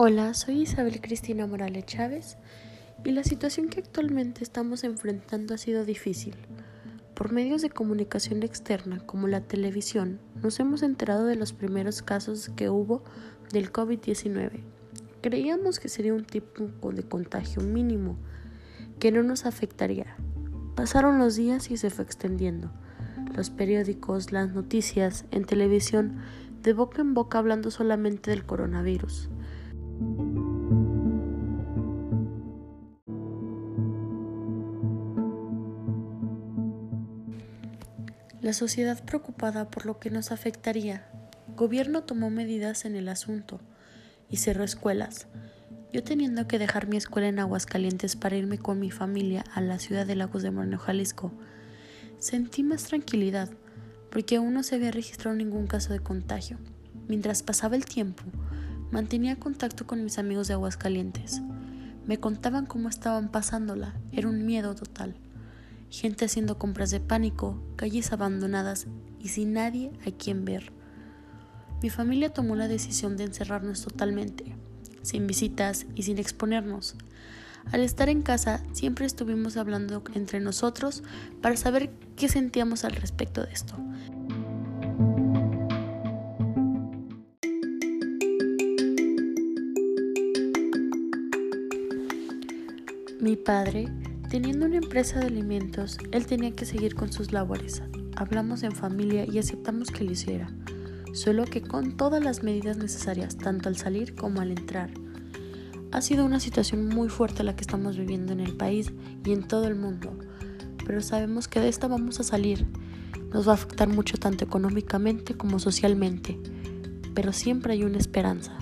Hola, soy Isabel Cristina Morales Chávez y la situación que actualmente estamos enfrentando ha sido difícil. Por medios de comunicación externa como la televisión, nos hemos enterado de los primeros casos que hubo del COVID-19. Creíamos que sería un tipo de contagio mínimo, que no nos afectaría. Pasaron los días y se fue extendiendo. Los periódicos, las noticias, en televisión, de boca en boca hablando solamente del coronavirus. La sociedad preocupada por lo que nos afectaría. Gobierno tomó medidas en el asunto y cerró escuelas. Yo teniendo que dejar mi escuela en Aguascalientes para irme con mi familia a la ciudad de Lagos de Moreno, Jalisco, sentí más tranquilidad porque aún no se había registrado ningún caso de contagio. Mientras pasaba el tiempo, mantenía contacto con mis amigos de Aguascalientes. Me contaban cómo estaban pasándola, era un miedo total gente haciendo compras de pánico, calles abandonadas y sin nadie a quien ver. Mi familia tomó la decisión de encerrarnos totalmente, sin visitas y sin exponernos. Al estar en casa siempre estuvimos hablando entre nosotros para saber qué sentíamos al respecto de esto. Mi padre Teniendo una empresa de alimentos, él tenía que seguir con sus labores. Hablamos en familia y aceptamos que lo hiciera, solo que con todas las medidas necesarias, tanto al salir como al entrar. Ha sido una situación muy fuerte la que estamos viviendo en el país y en todo el mundo, pero sabemos que de esta vamos a salir. Nos va a afectar mucho tanto económicamente como socialmente, pero siempre hay una esperanza.